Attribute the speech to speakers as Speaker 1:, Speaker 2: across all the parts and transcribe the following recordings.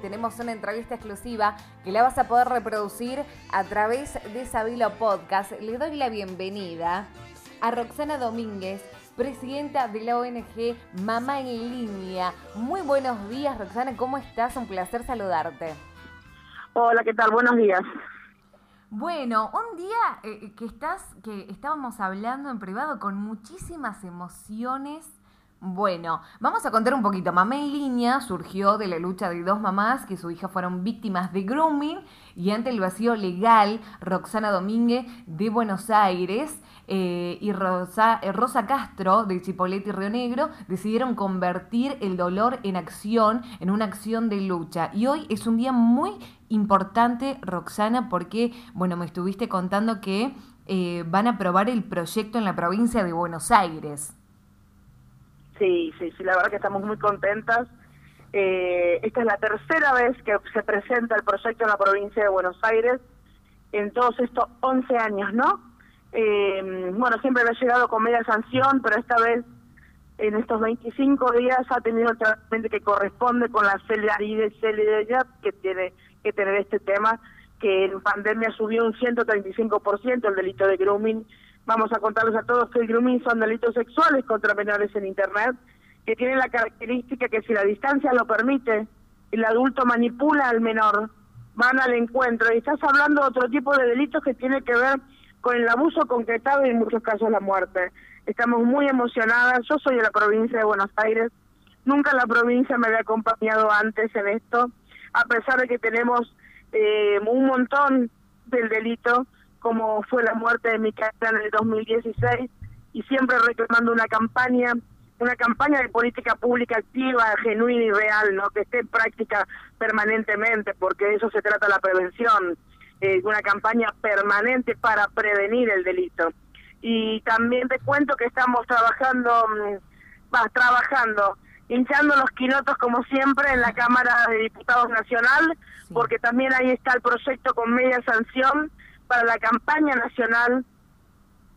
Speaker 1: Tenemos una entrevista exclusiva que la vas a poder reproducir a través de Sabilo Podcast. Le doy la bienvenida a Roxana Domínguez, presidenta de la ONG Mamá en Línea. Muy buenos días, Roxana, ¿cómo estás? Un placer saludarte.
Speaker 2: Hola, ¿qué tal? Buenos días.
Speaker 1: Bueno, un día eh, que estás, que estábamos hablando en privado con muchísimas emociones bueno, vamos a contar un poquito. Mamá en línea surgió de la lucha de dos mamás que su hija fueron víctimas de grooming y ante el vacío legal, Roxana Domínguez de Buenos Aires eh, y Rosa, eh, Rosa Castro de Chipolete y Río Negro decidieron convertir el dolor en acción, en una acción de lucha. Y hoy es un día muy importante, Roxana, porque, bueno, me estuviste contando que eh, van a aprobar el proyecto en la provincia de Buenos Aires.
Speaker 2: Sí, sí, sí, la verdad que estamos muy contentas. Eh, esta es la tercera vez que se presenta el proyecto en la provincia de Buenos Aires en todos estos 11 años, ¿no? Eh, bueno, siempre ha llegado con media sanción, pero esta vez en estos 25 días ha tenido el tratamiento que corresponde con la celeridad que tiene que tener este tema, que en pandemia subió un 135% el delito de grooming Vamos a contarles a todos que el grooming son delitos sexuales contra menores en Internet, que tienen la característica que si la distancia lo permite, el adulto manipula al menor, van al encuentro. Y estás hablando de otro tipo de delitos que tiene que ver con el abuso concretado y en muchos casos la muerte. Estamos muy emocionadas. Yo soy de la provincia de Buenos Aires. Nunca la provincia me había acompañado antes en esto, a pesar de que tenemos eh, un montón del delito como fue la muerte de Micaela en el 2016 y siempre reclamando una campaña, una campaña de política pública activa, genuina y real, no que esté en práctica permanentemente, porque de eso se trata la prevención, eh, una campaña permanente para prevenir el delito. Y también te cuento que estamos trabajando, mm, va, trabajando, hinchando los quinotos como siempre en la Cámara de Diputados Nacional, porque también ahí está el proyecto con media sanción para la campaña nacional.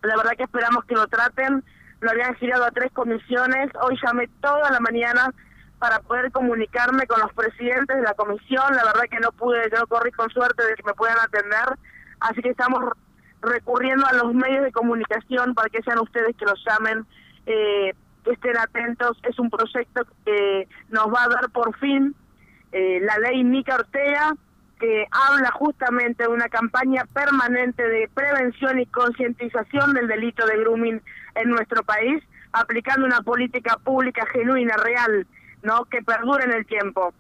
Speaker 2: La verdad que esperamos que lo traten. Lo habían girado a tres comisiones. Hoy llamé toda la mañana para poder comunicarme con los presidentes de la comisión. La verdad que no pude, yo corrí con suerte de que me puedan atender. Así que estamos recurriendo a los medios de comunicación para que sean ustedes que los llamen, eh, que estén atentos. Es un proyecto que nos va a dar por fin eh, la ley Mica Ortega, que habla justamente de una campaña permanente de prevención y concientización del delito de grooming en nuestro país, aplicando una política pública genuina, real, ¿no? que perdure en el tiempo.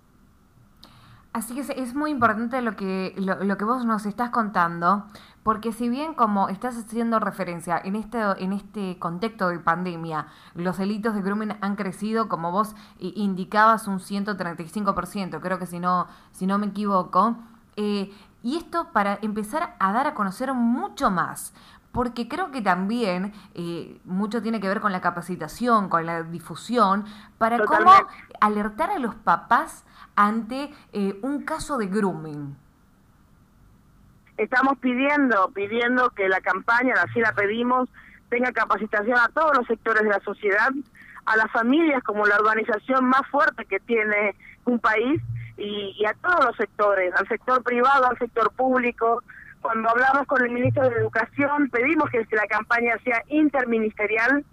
Speaker 1: Así que es muy importante lo que, lo, que vos nos estás contando, porque si bien como estás haciendo referencia en este, en este contexto de pandemia, los delitos de grooming han crecido, como vos indicabas, un 135%, creo que si no, si no me equivoco, eh, y esto para empezar a dar a conocer mucho más, porque creo que también eh, mucho tiene que ver con la capacitación, con la difusión, para cómo alertar a los papás ante eh, un caso de grooming.
Speaker 2: Estamos pidiendo, pidiendo que la campaña, así la pedimos, tenga capacitación a todos los sectores de la sociedad, a las familias como la organización más fuerte que tiene un país y, a todos los sectores, al sector privado, al sector público. Cuando hablamos con el ministro de Educación, pedimos que la campaña sea interministerial,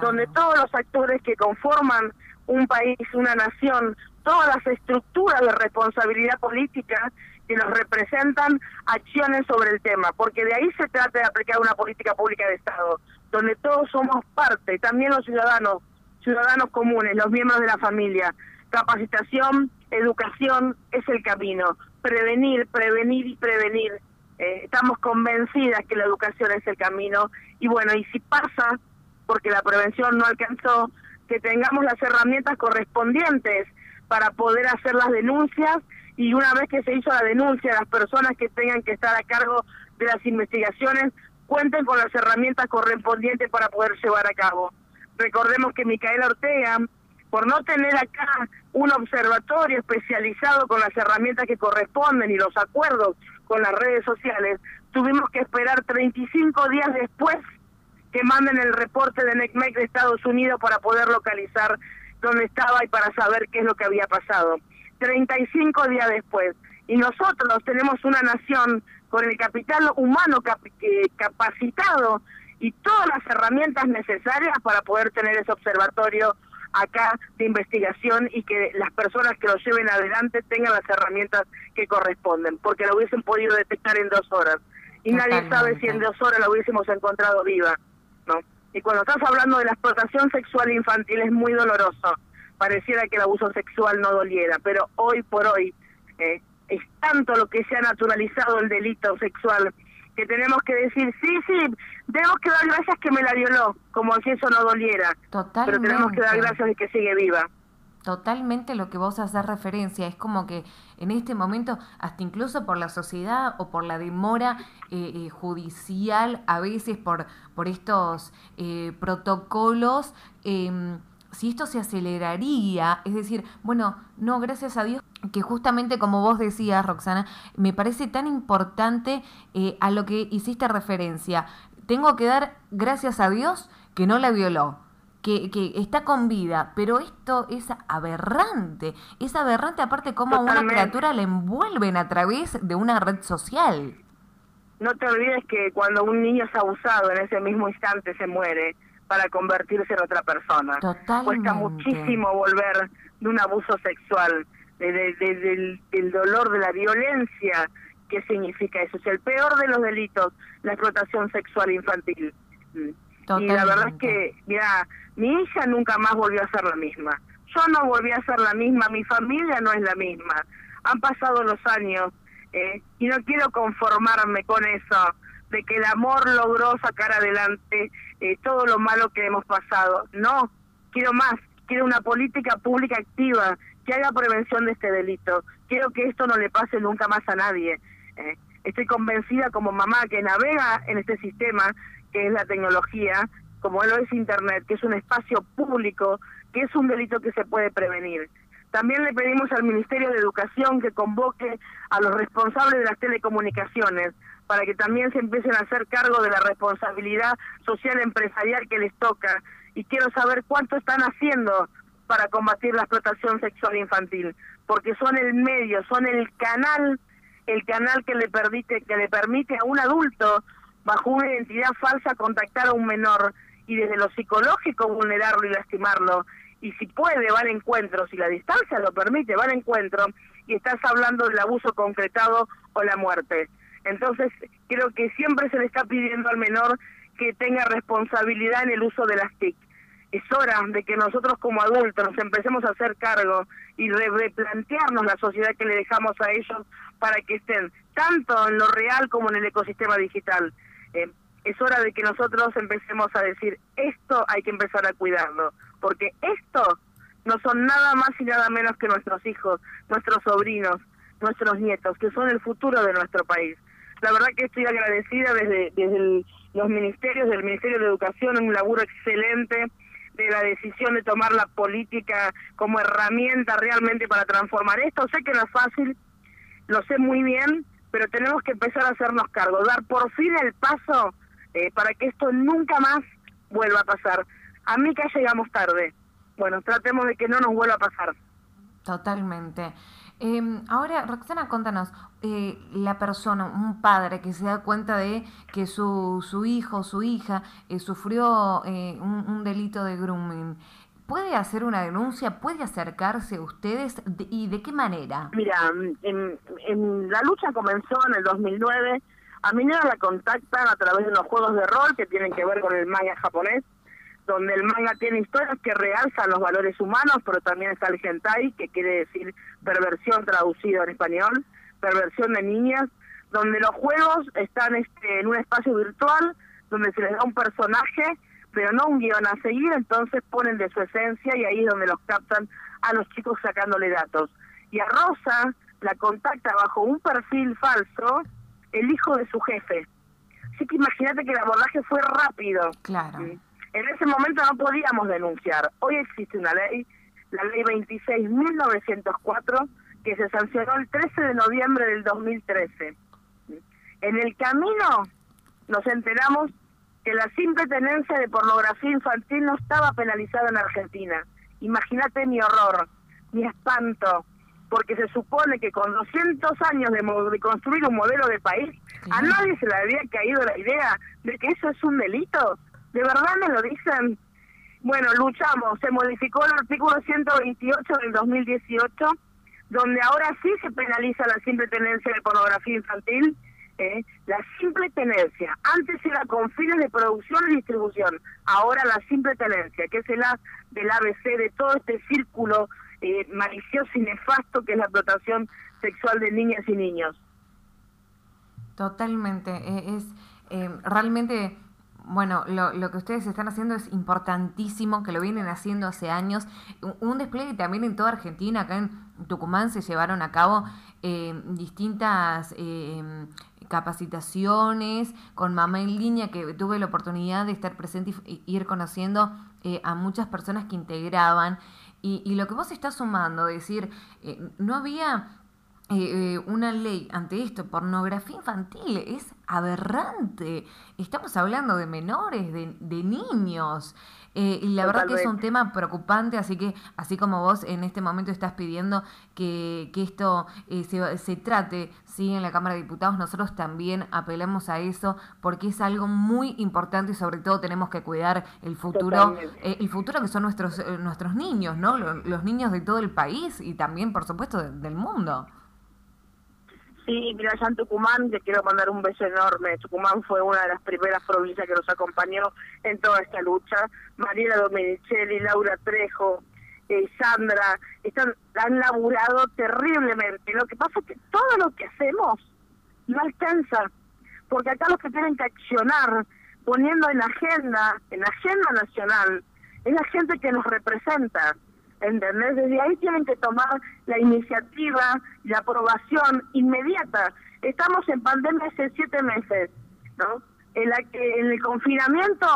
Speaker 2: donde todos los actores que conforman un país, una nación, todas las estructuras de responsabilidad política que nos representan acciones sobre el tema, porque de ahí se trata de aplicar una política pública de Estado, donde todos somos parte, también los ciudadanos, ciudadanos comunes, los miembros de la familia. Capacitación, educación es el camino. Prevenir, prevenir y prevenir. Eh, estamos convencidas que la educación es el camino. Y bueno, y si pasa, porque la prevención no alcanzó, que tengamos las herramientas correspondientes para poder hacer las denuncias y una vez que se hizo la denuncia, las personas que tengan que estar a cargo de las investigaciones cuenten con las herramientas correspondientes para poder llevar a cabo. Recordemos que Micaela Ortega por no tener acá un observatorio especializado con las herramientas que corresponden y los acuerdos con las redes sociales, tuvimos que esperar 35 días después que manden el reporte de NECMEC de Estados Unidos para poder localizar dónde estaba y para saber qué es lo que había pasado. 35 días después. Y nosotros tenemos una nación con el capital humano capacitado y todas las herramientas necesarias para poder tener ese observatorio acá de investigación y que las personas que lo lleven adelante tengan las herramientas que corresponden, porque lo hubiesen podido detectar en dos horas. Y nadie sabe si en dos horas la hubiésemos encontrado viva, ¿no? Y cuando estás hablando de la explotación sexual infantil es muy doloroso. Pareciera que el abuso sexual no doliera, pero hoy por hoy eh, es tanto lo que se ha naturalizado el delito sexual que tenemos que decir, sí, sí, tenemos que dar gracias que me la violó, como si eso no doliera. Totalmente. Pero tenemos que dar gracias de que sigue viva.
Speaker 1: Totalmente lo que vos haces referencia, es como que en este momento, hasta incluso por la sociedad o por la demora eh, eh, judicial, a veces por, por estos eh, protocolos, em, si esto se aceleraría, es decir, bueno, no, gracias a Dios, que justamente como vos decías, Roxana, me parece tan importante a lo que hiciste referencia. Tengo que dar gracias a Dios que no la violó que, que, está con vida, pero esto es aberrante. Es aberrante aparte cómo a una criatura la envuelven a través de una red social.
Speaker 2: No te olvides que cuando un niño es abusado, en ese mismo instante se muere para convertirse en otra persona. Totalmente. Cuesta muchísimo volver de un abuso sexual, de, del, del dolor, de la violencia que significa eso. Es el peor de los delitos, la explotación sexual infantil. Y la verdad es que, mira, mi hija nunca más volvió a ser la misma. Yo no volví a ser la misma, mi familia no es la misma. Han pasado los años eh, y no quiero conformarme con eso, de que el amor logró sacar adelante eh, todo lo malo que hemos pasado. No, quiero más, quiero una política pública activa que haga prevención de este delito. Quiero que esto no le pase nunca más a nadie. Eh. Estoy convencida como mamá que navega en este sistema que es la tecnología, como lo es Internet, que es un espacio público, que es un delito que se puede prevenir. También le pedimos al Ministerio de Educación que convoque a los responsables de las telecomunicaciones para que también se empiecen a hacer cargo de la responsabilidad social empresarial que les toca. Y quiero saber cuánto están haciendo para combatir la explotación sexual infantil, porque son el medio, son el canal, el canal que le permite, que le permite a un adulto bajo una identidad falsa contactar a un menor y desde lo psicológico vulnerarlo y lastimarlo. Y si puede, va al encuentro, si la distancia lo permite, va al encuentro y estás hablando del abuso concretado o la muerte. Entonces, creo que siempre se le está pidiendo al menor que tenga responsabilidad en el uso de las TIC. Es hora de que nosotros como adultos nos empecemos a hacer cargo y replantearnos la sociedad que le dejamos a ellos para que estén tanto en lo real como en el ecosistema digital. Eh, es hora de que nosotros empecemos a decir, esto hay que empezar a cuidarlo, porque esto no son nada más y nada menos que nuestros hijos, nuestros sobrinos, nuestros nietos, que son el futuro de nuestro país. La verdad que estoy agradecida desde, desde los ministerios, del Ministerio de Educación, un laburo excelente de la decisión de tomar la política como herramienta realmente para transformar esto. Sé que no es fácil, lo sé muy bien, pero tenemos que empezar a hacernos cargo, dar por fin el paso eh, para que esto nunca más vuelva a pasar. A mí que llegamos tarde. Bueno, tratemos de que no nos vuelva a pasar.
Speaker 1: Totalmente. Em, ahora, Roxana, contanos, eh, la persona, un padre que se da cuenta de que su, su hijo, su hija, eh, sufrió un, un, delito de grooming, ¿Puede hacer una denuncia? ¿Puede acercarse a ustedes? ¿Y de qué manera?
Speaker 2: Mira, en, la lucha comenzó en el 2009. A Minera la contactan a través de unos juegos de rol que tienen que ver con el manga japonés, donde el manga tiene historias que realzan los valores humanos, pero también está el hentai, que quiere decir perversión traducido en español, perversión de niñas, donde los juegos están este, en un espacio virtual, donde se les da un personaje pero no un guion a seguir, entonces ponen de su esencia y ahí es donde los captan a los chicos sacándole datos. Y a Rosa la contacta bajo un perfil falso el hijo de su jefe. Así que imagínate que el abordaje fue rápido. Claro. En ese momento no podíamos denunciar. Hoy existe una ley, la ley 26.904, que se sancionó el 13 de noviembre del 2013. En el camino nos enteramos que la simple tenencia de pornografía infantil no estaba penalizada en Argentina. Imagínate mi horror, mi espanto, porque se supone que con 200 años de, de construir un modelo de país, a nadie se le había caído la idea de que eso es un delito. ¿De verdad me lo dicen? Bueno, luchamos, se modificó el artículo 128 del 2018, donde ahora sí se penaliza la simple tenencia de pornografía infantil, ¿eh? la simple tenencia. Antes era con fines de producción y distribución, ahora la simple tenencia, que es el A del ABC de todo este círculo eh, malicioso y nefasto que es la explotación sexual de niñas y niños.
Speaker 1: Totalmente, e, es eh, realmente bueno, lo, lo, que ustedes están haciendo es importantísimo, que lo vienen haciendo hace años. Un, despliegue también en toda Argentina, acá en Tucumán se llevaron a cabo eh, distintas eh, capacitaciones con Mamá en Línea, que tuve la oportunidad de estar presente y, ir conociendo eh, a muchas personas que integraban. Y, y, lo que vos estás sumando, decir, no había eh, eh, una ley ante esto, pornografía infantil, es aberrante. Estamos hablando de menores, de, de niños. Eh, y la verdad que es un tema preocupante, así que así como vos en este momento estás pidiendo que, que esto se, se, trate ¿sí? en la Cámara de Diputados, nosotros también apelamos a eso porque es algo muy importante y sobre todo tenemos que cuidar el futuro, el futuro que son nuestros, nuestros niños, ¿no? Los, niños de todo el país y también, por supuesto, del mundo.
Speaker 2: Sí, mira, allá en Tucumán te quiero mandar un beso enorme. Tucumán fue una de las primeras provincias que nos acompañó en toda esta lucha. Mariela Domenicelli, Laura Trejo, eh, Sandra, están, han laburado terriblemente. Lo que pasa es que todo lo que hacemos no alcanza, porque acá los que tienen que accionar, poniendo en agenda, en agenda nacional, es la gente que nos representa. ¿Entendés? Desde ahí tienen que tomar la iniciativa, la aprobación inmediata. Estamos en pandemia hace siete meses, ¿no? En la que en el confinamiento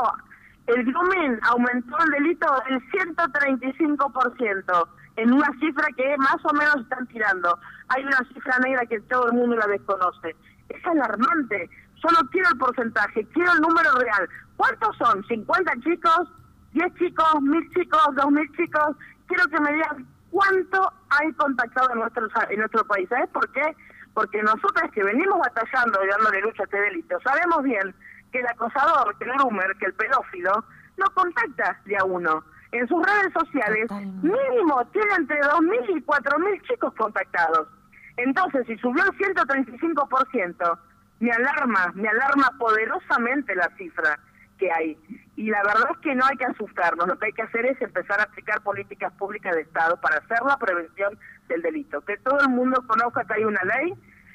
Speaker 2: el grooming aumentó el delito del 135%, en una cifra que más o menos están tirando. Hay una cifra negra que todo el mundo la desconoce. Es alarmante. Solo quiero el porcentaje, quiero el número real. ¿Cuántos son? ¿50 chicos? ¿10 chicos? ¿1000 chicos? ¿2000 chicos? Quiero que me digan cuánto hay contactado en nuestro, en nuestro país. ¿Sabes por qué? Porque nosotros que venimos batallando y dándole lucha a este delito, sabemos bien que el acosador, que el groomer, que el pedófilo, no contacta de a uno. En sus redes sociales, mínimo tiene entre 2.000 y 4.000 chicos contactados. Entonces, si subió el 135%, me alarma, me alarma poderosamente la cifra que hay. Y la verdad es que no hay que asustarnos, lo que hay que hacer es empezar a aplicar políticas públicas de Estado para hacer la prevención del delito. Que todo el mundo conozca que hay una ley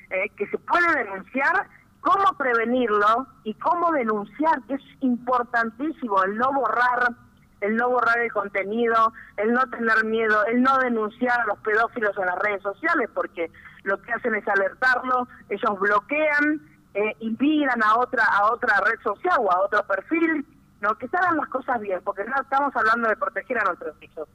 Speaker 2: eh, que se puede denunciar, cómo prevenirlo y cómo denunciar, que es importantísimo, el no borrar el no borrar el contenido, el no tener miedo, el no denunciar a los pedófilos en las redes sociales, porque lo que hacen es alertarlo, ellos bloquean, eh, impidan a otra a otra red social o a otro perfil, no que se hagan las cosas bien, porque no estamos hablando de proteger a nuestros hijos,